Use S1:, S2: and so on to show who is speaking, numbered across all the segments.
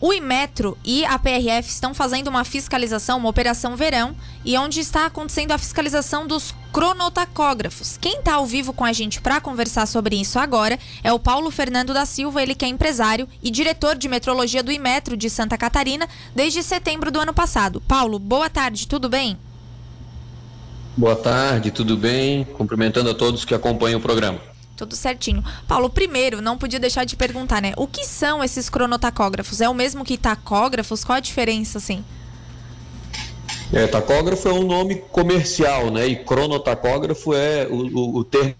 S1: O Imetro e a PRF estão fazendo uma fiscalização, uma operação verão, e onde está acontecendo a fiscalização dos cronotacógrafos. Quem está ao vivo com a gente para conversar sobre isso agora é o Paulo Fernando da Silva, ele que é empresário e diretor de metrologia do Imetro de Santa Catarina desde setembro do ano passado. Paulo, boa tarde, tudo bem?
S2: Boa tarde, tudo bem? Cumprimentando a todos que acompanham o programa.
S1: Tudo certinho. Paulo, primeiro, não podia deixar de perguntar, né? O que são esses cronotacógrafos? É o mesmo que tacógrafos? Qual a diferença, assim?
S2: É, tacógrafo é um nome comercial, né? E cronotacógrafo é o, o, o termo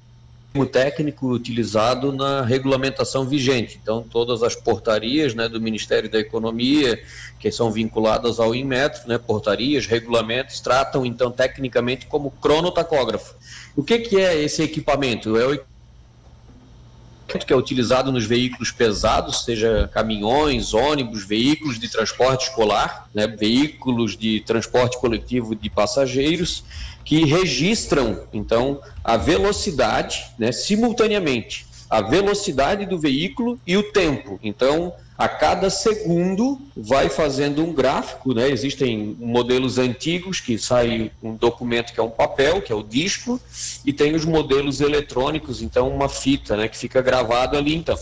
S2: técnico utilizado na regulamentação vigente. Então, todas as portarias né, do Ministério da Economia, que são vinculadas ao Inmetro, né, portarias, regulamentos, tratam, então, tecnicamente como cronotacógrafo. O que, que é esse equipamento? É o que é utilizado nos veículos pesados, seja caminhões, ônibus, veículos de transporte escolar, né, veículos de transporte coletivo de passageiros, que registram, então, a velocidade, né, simultaneamente, a velocidade do veículo e o tempo. Então, a cada segundo vai fazendo um gráfico, né? Existem modelos antigos que sai um documento que é um papel, que é o disco, e tem os modelos eletrônicos, então uma fita, né, que fica gravado ali então.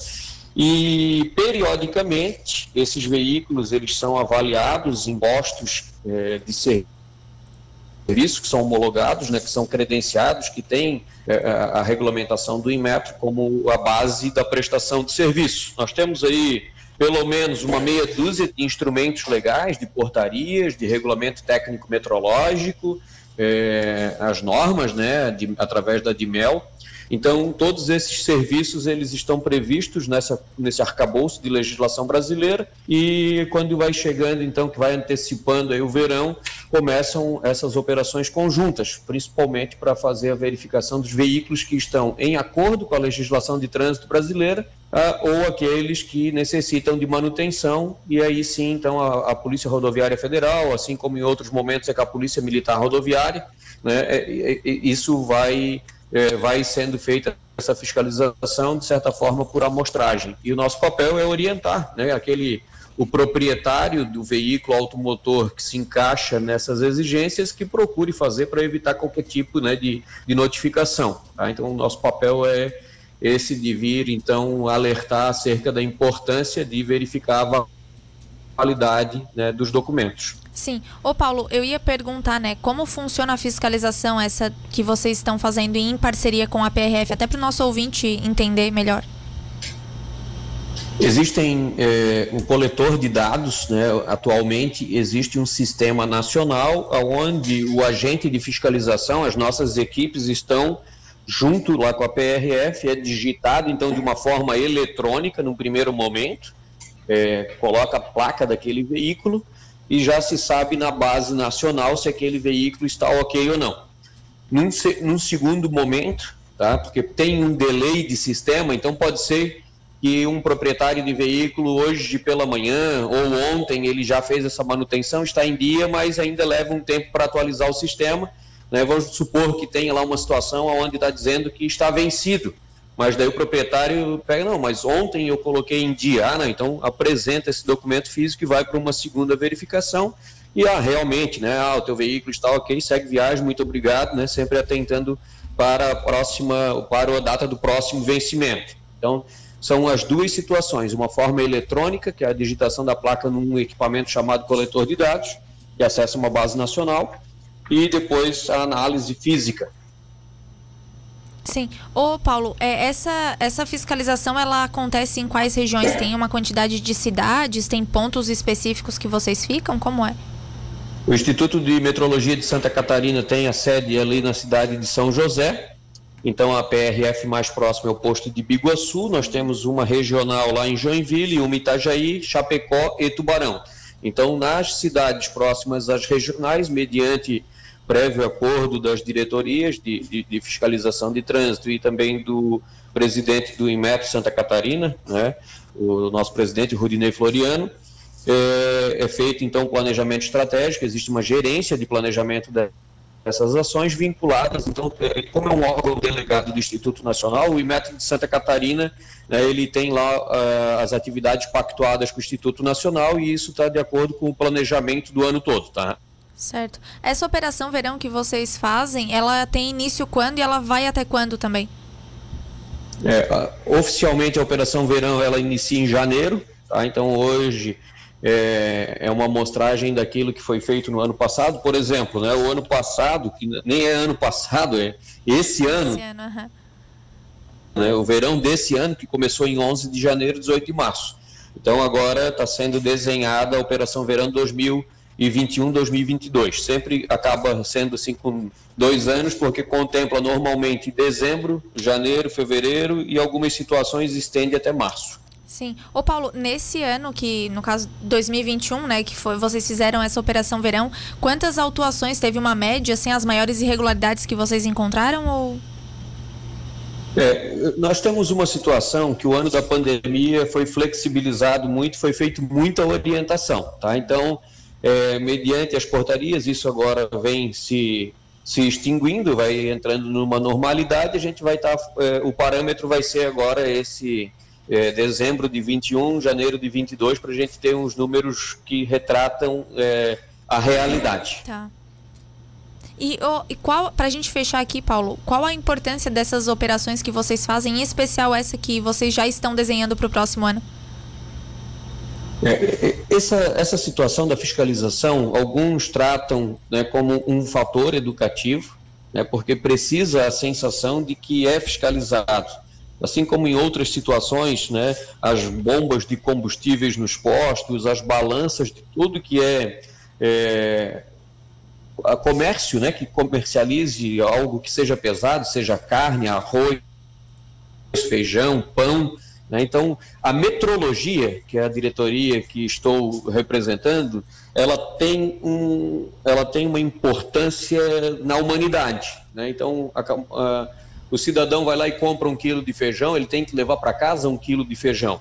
S2: E periodicamente esses veículos eles são avaliados em postos é, de serviço que são homologados, né, que são credenciados, que têm é, a regulamentação do IMETRO como a base da prestação de serviço. Nós temos aí pelo menos uma meia dúzia de instrumentos legais, de portarias, de regulamento técnico metrológico, é, as normas, né, de, através da DIMEL. Então, todos esses serviços eles estão previstos nessa, nesse arcabouço de legislação brasileira e quando vai chegando, então, que vai antecipando aí o verão, começam essas operações conjuntas, principalmente para fazer a verificação dos veículos que estão em acordo com a legislação de trânsito brasileira uh, ou aqueles que necessitam de manutenção, e aí sim, então, a, a, Polícia Rodoviária Federal, assim como em outros momentos é com a Polícia Militar Rodoviária, né, é, é, isso vai, é, vai sendo feita essa fiscalização, de certa forma, por amostragem. E o nosso papel é orientar né, aquele o proprietário do veículo automotor que se encaixa nessas exigências que procure fazer para evitar qualquer tipo né, de, de notificação. Tá? Então, o nosso papel é esse de vir, então, alertar acerca da importância de verificar a validade né, dos documentos.
S1: Sim. Ô Paulo, eu ia perguntar, né, como funciona a fiscalização essa que vocês estão fazendo em parceria com a PRF, até para o nosso ouvinte entender melhor.
S2: Existem é, um coletor de dados, né? atualmente existe um sistema nacional onde o agente de fiscalização, as nossas equipes estão junto lá com a PRF, é digitado então de uma forma eletrônica no primeiro momento, é, coloca a placa daquele veículo e já se sabe na base nacional se aquele veículo está ok ou não. Num, num segundo momento, tá? porque tem um delay de sistema, então pode ser que um proprietário de veículo hoje pela manhã ou ontem ele já fez essa manutenção, está em dia, mas ainda leva um tempo para atualizar o sistema né? Vamos supor que tenha lá uma situação onde está dizendo que está vencido, mas daí o proprietário pega, não, mas ontem eu coloquei em dia, ah, não, então apresenta esse documento físico e vai para uma segunda verificação. E ah, realmente, né, ah, o teu veículo está ok, segue viagem, muito obrigado, né, sempre atentando para a próxima, para a data do próximo vencimento. Então, são as duas situações, uma forma eletrônica, que é a digitação da placa num equipamento chamado coletor de dados, que acessa uma base nacional, e depois a análise física.
S1: Sim. Ô, Paulo, é, essa, essa fiscalização ela acontece em quais regiões? Tem uma quantidade de cidades? Tem pontos específicos que vocês ficam? Como é?
S2: O Instituto de Metrologia de Santa Catarina tem a sede ali na cidade de São José. Então a PRF mais próxima é o posto de Biguaçu. Nós temos uma regional lá em Joinville, uma Itajaí, Chapecó e Tubarão. Então, nas cidades próximas às regionais, mediante prévio acordo das diretorias de, de, de, fiscalização de trânsito e também do presidente do IMEP Santa Catarina, né, o nosso presidente Rudinei Floriano, é, é feito então um planejamento estratégico, existe uma gerência de planejamento da essas ações vinculadas, então, é, como é um órgão delegado do Instituto Nacional, o IMET de Santa Catarina, né, ele tem lá uh, as atividades pactuadas com o Instituto Nacional e isso está de acordo com o planejamento do ano todo, tá?
S1: Certo. Essa operação verão que vocês fazem, ela tem início quando e ela vai até quando também?
S2: É, oficialmente a Operação Verão ela inicia em janeiro, tá? então hoje é, é, uma amostragem daquilo que foi feito no ano passado. Por exemplo, né, o ano passado, que nem é ano passado, é esse ano, esse ano uhum. né, o verão desse ano, que começou em 11 de janeiro, 18 de março. Então agora está sendo desenhada a Operação Verão 2021, 2022. Sempre acaba sendo assim com dois anos, porque contempla normalmente dezembro, janeiro, fevereiro e algumas situações estende até março.
S1: Sim. Ô Paulo, nesse ano que, no caso 2021, né, que foi, vocês fizeram essa operação verão, quantas autuações teve uma média, assim, as maiores irregularidades que vocês encontraram ou
S2: é, nós temos uma situação que o ano da pandemia foi flexibilizado muito, foi feito muita orientação, tá? Então, é, mediante as portarias, isso agora vem se, se extinguindo, vai entrando numa normalidade, a gente vai estar, tá, é, o parâmetro vai ser agora esse é, dezembro de 21, janeiro de 22, para a gente ter uns números que retratam é, a realidade.
S1: Tá. E, oh, e qual, para a gente fechar aqui, Paulo, qual a importância dessas operações que vocês fazem, em especial essa que vocês já estão desenhando para o próximo ano?
S2: É, é, essa, essa situação da fiscalização, alguns tratam né, como um fator educativo, né, porque precisa a sensação de que é fiscalizado assim como em outras situações, né, as bombas de combustíveis nos postos, as balanças de tudo que é, é comércio, né, que comercialize algo que seja pesado, seja carne, arroz, feijão, pão. Né? Então, a metrologia, que é a diretoria que estou representando, ela tem, um, ela tem uma importância na humanidade. Né? Então, a, a o cidadão vai lá e compra um quilo de feijão, ele tem que levar para casa um quilo de feijão.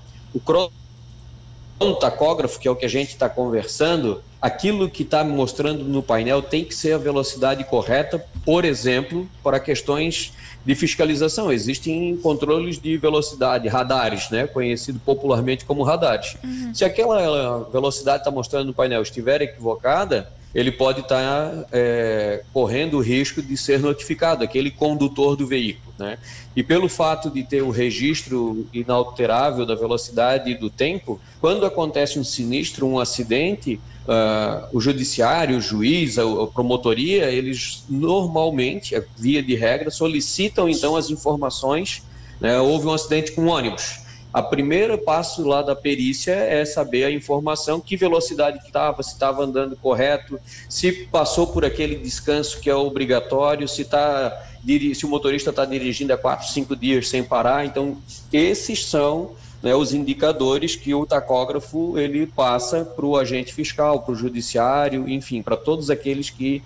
S2: O tacógrafo, que é o que a gente está conversando, aquilo que está mostrando no painel tem que ser a velocidade correta, por exemplo, para questões de fiscalização. Existem controles de velocidade, radares, né, conhecido popularmente como radares. Uhum. Se aquela velocidade está mostrando no painel estiver equivocada, ele pode estar tá, é, correndo o risco de ser notificado, aquele condutor do veículo. Né? E pelo fato de ter o registro inalterável da velocidade e do tempo, quando acontece um sinistro, um acidente, uh, o judiciário, o juiz, a, a promotoria, eles normalmente, via de regra, solicitam então as informações. Né? Houve um acidente com um ônibus a primeiro passo lá da perícia é saber a informação, que velocidade que estava, se estava andando correto, se passou por aquele descanso que é obrigatório, se, tá, se o motorista está dirigindo há quatro, cinco dias sem parar. Então, esses são né, os indicadores que o tacógrafo ele passa para o agente fiscal, para o judiciário, enfim, para todos aqueles que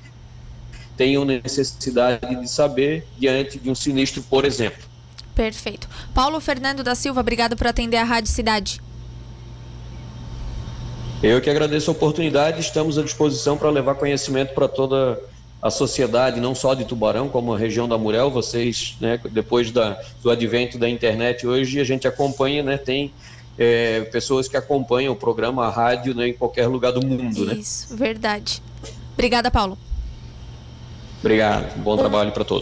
S2: tenham necessidade de saber diante de um sinistro, por exemplo.
S1: Perfeito. Paulo Fernando da Silva, obrigado por atender a Rádio Cidade.
S2: Eu que agradeço a oportunidade, estamos à disposição para levar conhecimento para toda a sociedade, não só de Tubarão, como a região da Murel. Vocês, né, depois da, do advento da internet hoje, a gente acompanha, né, tem é, pessoas que acompanham o programa, a rádio, né, em qualquer lugar do mundo.
S1: Né? Isso, né? verdade. Obrigada, Paulo.
S2: Obrigado, bom trabalho para todos.